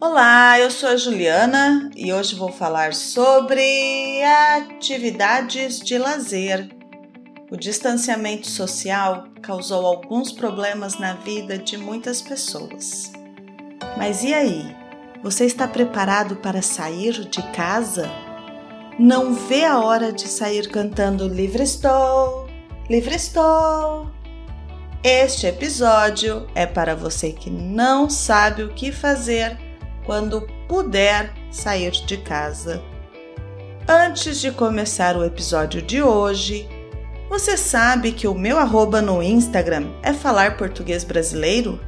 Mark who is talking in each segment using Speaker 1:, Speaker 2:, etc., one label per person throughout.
Speaker 1: Olá, eu sou a Juliana e hoje vou falar sobre atividades de lazer. O distanciamento social causou alguns problemas na vida de muitas pessoas. Mas e aí? Você está preparado para sair de casa? Não vê a hora de sair cantando Livre Estou, Livre Estou. Este episódio é para você que não sabe o que fazer quando puder sair de casa. Antes de começar o episódio de hoje, você sabe que o meu arroba no Instagram é falar português brasileiro?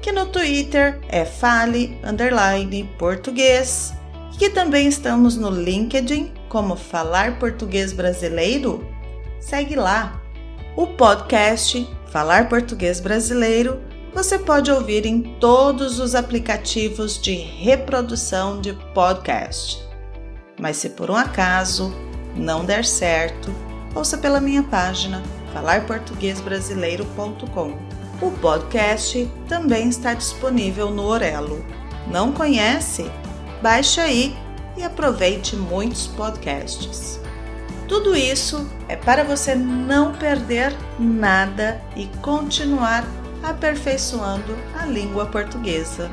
Speaker 1: Que no Twitter é fale underline português e que também estamos no LinkedIn como falar português brasileiro? Segue lá. O podcast Falar Português Brasileiro você pode ouvir em todos os aplicativos de reprodução de podcast. Mas se por um acaso não der certo, ouça pela minha página falarportuguesbrasileiro.com. O podcast também está disponível no Orelo. Não conhece? Baixe aí e aproveite muitos podcasts. Tudo isso é para você não perder nada e continuar aperfeiçoando a língua portuguesa.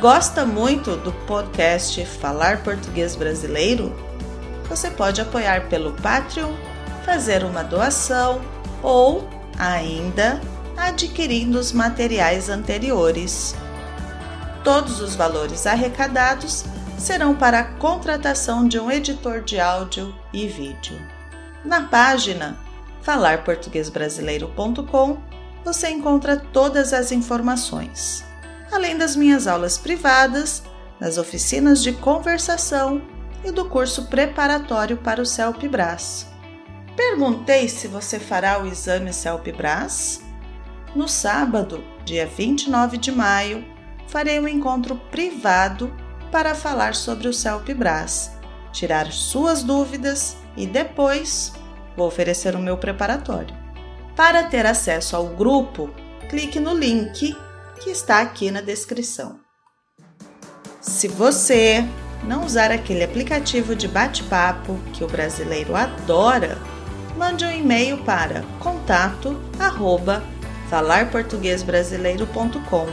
Speaker 1: Gosta muito do podcast Falar Português Brasileiro? Você pode apoiar pelo Patreon, fazer uma doação ou, ainda, adquirindo os materiais anteriores. Todos os valores arrecadados serão para a contratação de um editor de áudio e vídeo. Na página falarportuguesbrasileiro.com você encontra todas as informações, além das minhas aulas privadas, das oficinas de conversação e do curso preparatório para o CELP-BRAS. Perguntei se você fará o exame CELP-BRAS? No sábado, dia 29 de maio, farei um encontro privado para falar sobre o CELP-BRAS, tirar suas dúvidas e depois vou oferecer o meu preparatório. Para ter acesso ao grupo, clique no link que está aqui na descrição. Se você não usar aquele aplicativo de bate-papo que o brasileiro adora, mande um e-mail para contato@falarportuguesbrasileiro.com,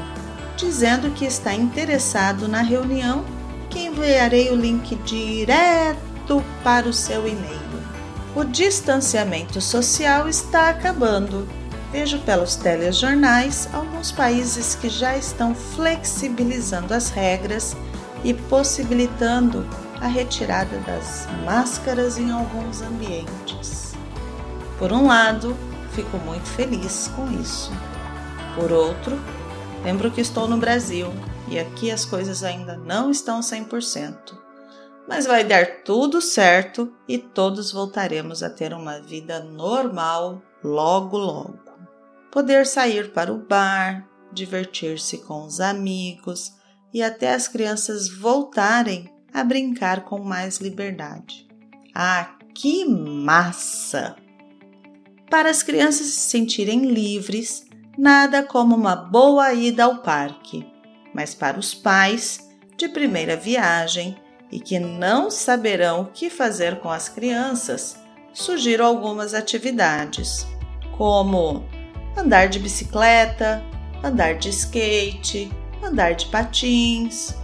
Speaker 1: dizendo que está interessado na reunião, que enviarei o link direto para o seu e-mail. O distanciamento social está acabando. Vejo pelos telejornais alguns países que já estão flexibilizando as regras e possibilitando a retirada das máscaras em alguns ambientes. Por um lado, fico muito feliz com isso. Por outro, lembro que estou no Brasil e aqui as coisas ainda não estão 100% mas vai dar tudo certo e todos voltaremos a ter uma vida normal logo logo. Poder sair para o bar, divertir-se com os amigos e até as crianças voltarem a brincar com mais liberdade. Ah, que massa! Para as crianças se sentirem livres, nada como uma boa ida ao parque. Mas para os pais, de primeira viagem, e que não saberão o que fazer com as crianças, sugiro algumas atividades, como andar de bicicleta, andar de skate, andar de patins,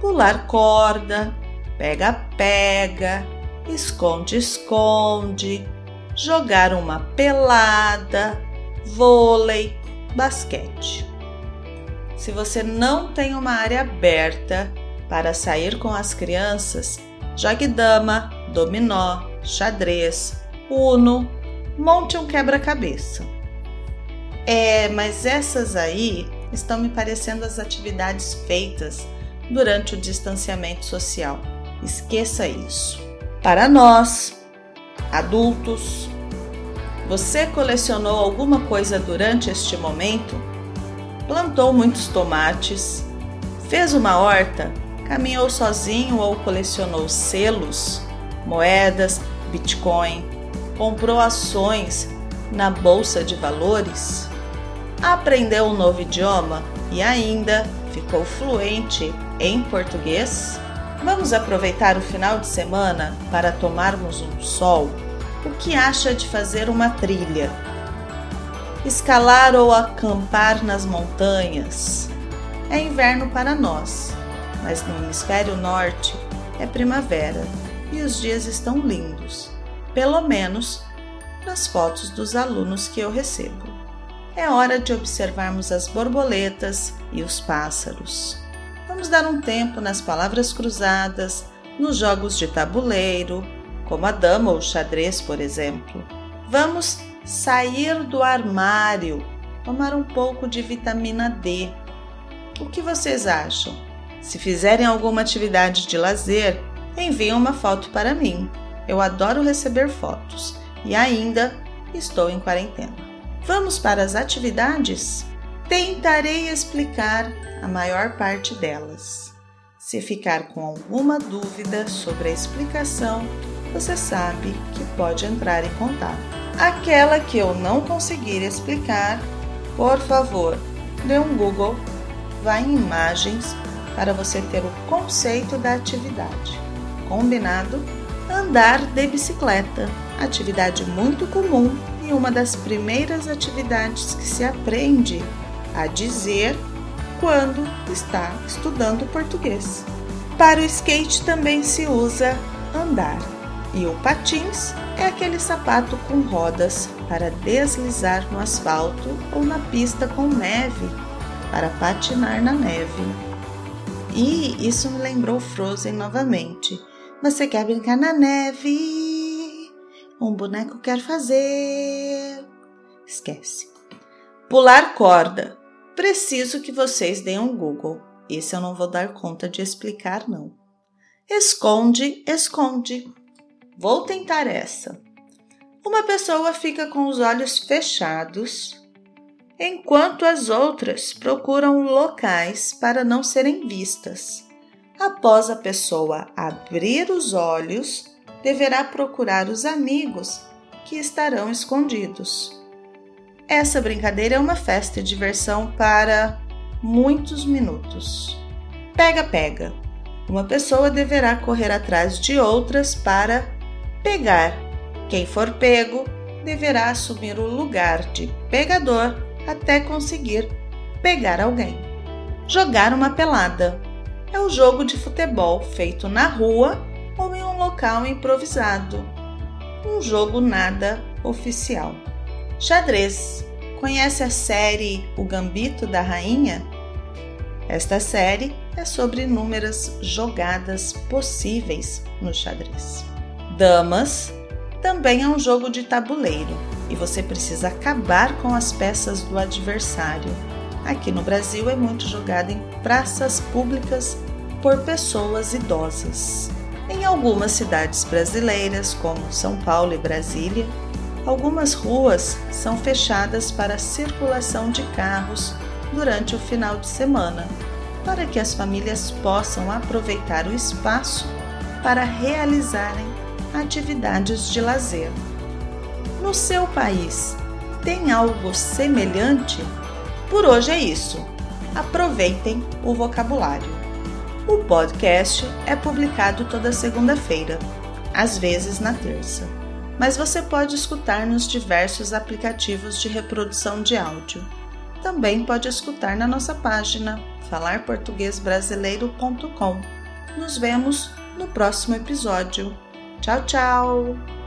Speaker 1: pular corda, pega-pega, esconde-esconde, jogar uma pelada, vôlei, basquete. Se você não tem uma área aberta, para sair com as crianças, jogue dama, dominó, xadrez, uno, monte um quebra-cabeça. É, mas essas aí estão me parecendo as atividades feitas durante o distanciamento social. Esqueça isso. Para nós, adultos, você colecionou alguma coisa durante este momento? Plantou muitos tomates? Fez uma horta? Caminhou sozinho ou colecionou selos, moedas, Bitcoin, comprou ações na bolsa de valores, aprendeu um novo idioma e ainda ficou fluente em português? Vamos aproveitar o final de semana para tomarmos um sol? O que acha de fazer uma trilha? Escalar ou acampar nas montanhas? É inverno para nós, mas no hemisfério norte é primavera e os dias estão lindos, pelo menos nas fotos dos alunos que eu recebo. É hora de observarmos as borboletas e os pássaros. Vamos dar um tempo nas palavras cruzadas, nos jogos de tabuleiro, como a dama ou o xadrez, por exemplo. Vamos sair do armário, tomar um pouco de vitamina D. O que vocês acham? Se fizerem alguma atividade de lazer, enviem uma foto para mim. Eu adoro receber fotos e ainda estou em quarentena. Vamos para as atividades? Tentarei explicar a maior parte delas. Se ficar com alguma dúvida sobre a explicação, você sabe que pode entrar em contato. Aquela que eu não conseguir explicar, por favor, dê um Google, vá em imagens para você ter o conceito da atividade. Combinado? Andar de bicicleta, atividade muito comum e uma das primeiras atividades que se aprende a dizer quando está estudando português. Para o skate também se usa andar. E o patins é aquele sapato com rodas para deslizar no asfalto ou na pista com neve, para patinar na neve. E isso me lembrou Frozen novamente. Você quer brincar na neve? Um boneco quer fazer. Esquece. Pular corda. Preciso que vocês deem um Google. Esse eu não vou dar conta de explicar, não. Esconde, esconde. Vou tentar essa. Uma pessoa fica com os olhos fechados, enquanto as outras procuram locais para não serem vistas. Após a pessoa abrir os olhos, deverá procurar os amigos que estarão escondidos. Essa brincadeira é uma festa e diversão para muitos minutos. Pega, pega. Uma pessoa deverá correr atrás de outras para pegar. Quem for pego deverá assumir o lugar de pegador até conseguir pegar alguém. Jogar uma pelada é o jogo de futebol feito na rua ou em um local improvisado. Um jogo nada oficial. Xadrez. Conhece a série O Gambito da Rainha? Esta série é sobre inúmeras jogadas possíveis no xadrez. Damas também é um jogo de tabuleiro e você precisa acabar com as peças do adversário. Aqui no Brasil é muito jogado em praças públicas por pessoas idosas. Em algumas cidades brasileiras, como São Paulo e Brasília, algumas ruas são fechadas para a circulação de carros durante o final de semana, para que as famílias possam aproveitar o espaço para realizarem atividades de lazer. No seu país, tem algo semelhante? Por hoje é isso. Aproveitem o vocabulário. O podcast é publicado toda segunda-feira, às vezes na terça, mas você pode escutar nos diversos aplicativos de reprodução de áudio. Também pode escutar na nossa página falarportuguesbrasileiro.com. Nos vemos no próximo episódio. Tchau, tchau!